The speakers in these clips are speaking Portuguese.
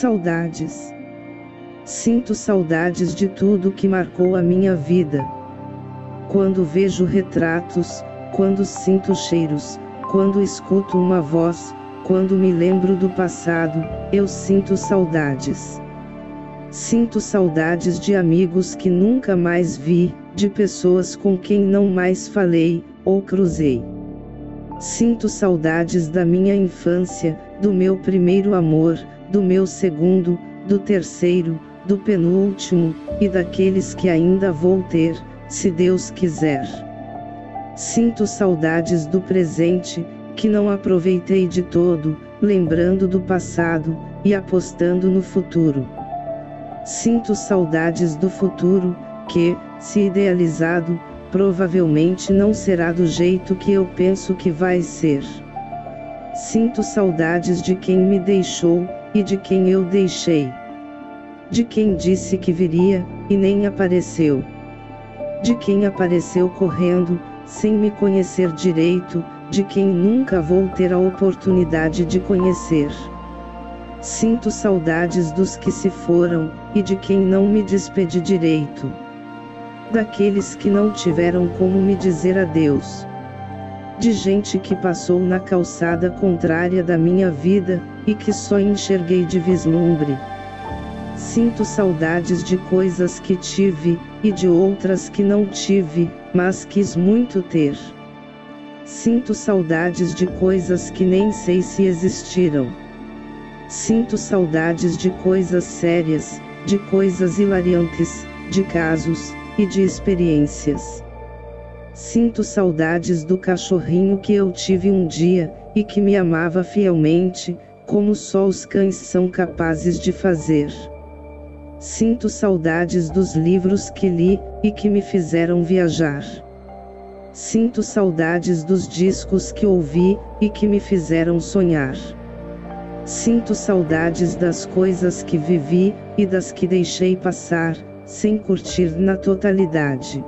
Saudades. Sinto saudades de tudo que marcou a minha vida. Quando vejo retratos, quando sinto cheiros, quando escuto uma voz, quando me lembro do passado, eu sinto saudades. Sinto saudades de amigos que nunca mais vi, de pessoas com quem não mais falei ou cruzei. Sinto saudades da minha infância, do meu primeiro amor, do meu segundo, do terceiro, do penúltimo, e daqueles que ainda vou ter, se Deus quiser. Sinto saudades do presente, que não aproveitei de todo, lembrando do passado, e apostando no futuro. Sinto saudades do futuro, que, se idealizado, provavelmente não será do jeito que eu penso que vai ser. Sinto saudades de quem me deixou, e de quem eu deixei. De quem disse que viria, e nem apareceu. De quem apareceu correndo, sem me conhecer direito, de quem nunca vou ter a oportunidade de conhecer. Sinto saudades dos que se foram, e de quem não me despedi direito. Daqueles que não tiveram como me dizer adeus. De gente que passou na calçada contrária da minha vida, e que só enxerguei de vislumbre. Sinto saudades de coisas que tive, e de outras que não tive, mas quis muito ter. Sinto saudades de coisas que nem sei se existiram. Sinto saudades de coisas sérias, de coisas hilariantes, de casos, e de experiências. Sinto saudades do cachorrinho que eu tive um dia, e que me amava fielmente, como só os cães são capazes de fazer. Sinto saudades dos livros que li, e que me fizeram viajar. Sinto saudades dos discos que ouvi, e que me fizeram sonhar. Sinto saudades das coisas que vivi, e das que deixei passar, sem curtir na totalidade.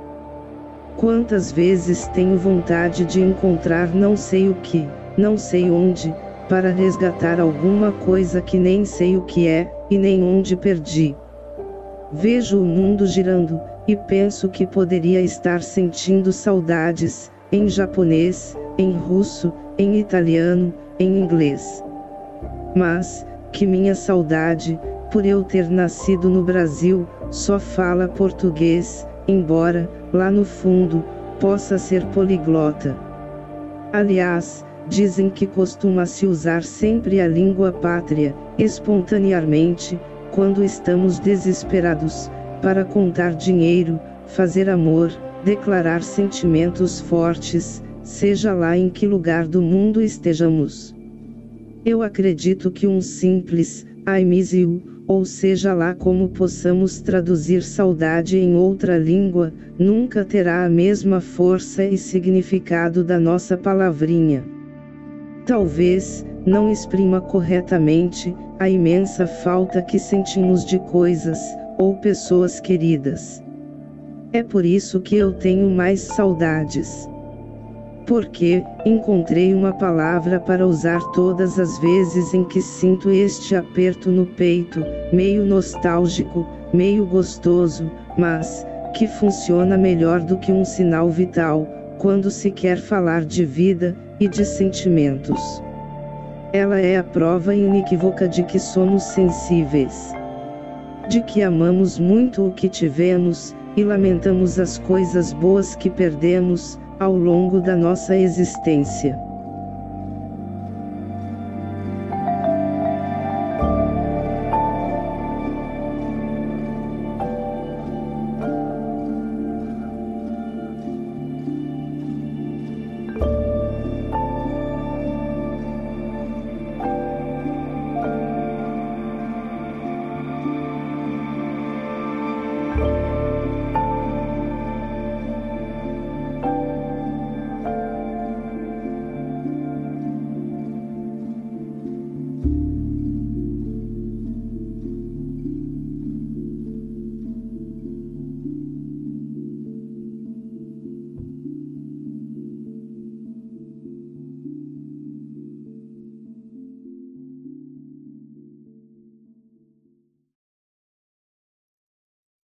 Quantas vezes tenho vontade de encontrar não sei o que, não sei onde, para resgatar alguma coisa que nem sei o que é, e nem onde perdi. Vejo o mundo girando, e penso que poderia estar sentindo saudades, em japonês, em russo, em italiano, em inglês. Mas, que minha saudade, por eu ter nascido no Brasil, só fala português, embora, lá no fundo, possa ser poliglota. Aliás, dizem que costuma-se usar sempre a língua pátria, espontaneamente, quando estamos desesperados, para contar dinheiro, fazer amor, declarar sentimentos fortes, seja lá em que lugar do mundo estejamos. Eu acredito que um simples, I miss you, ou seja lá como possamos traduzir saudade em outra língua, nunca terá a mesma força e significado da nossa palavrinha. Talvez, não exprima corretamente, a imensa falta que sentimos de coisas, ou pessoas queridas. É por isso que eu tenho mais saudades porque encontrei uma palavra para usar todas as vezes em que sinto este aperto no peito, meio nostálgico, meio gostoso, mas que funciona melhor do que um sinal vital, quando se quer falar de vida e de sentimentos. Ela é a prova inequívoca de que somos sensíveis. De que amamos muito o que tivemos, e lamentamos as coisas boas que perdemos, ao longo da nossa existência.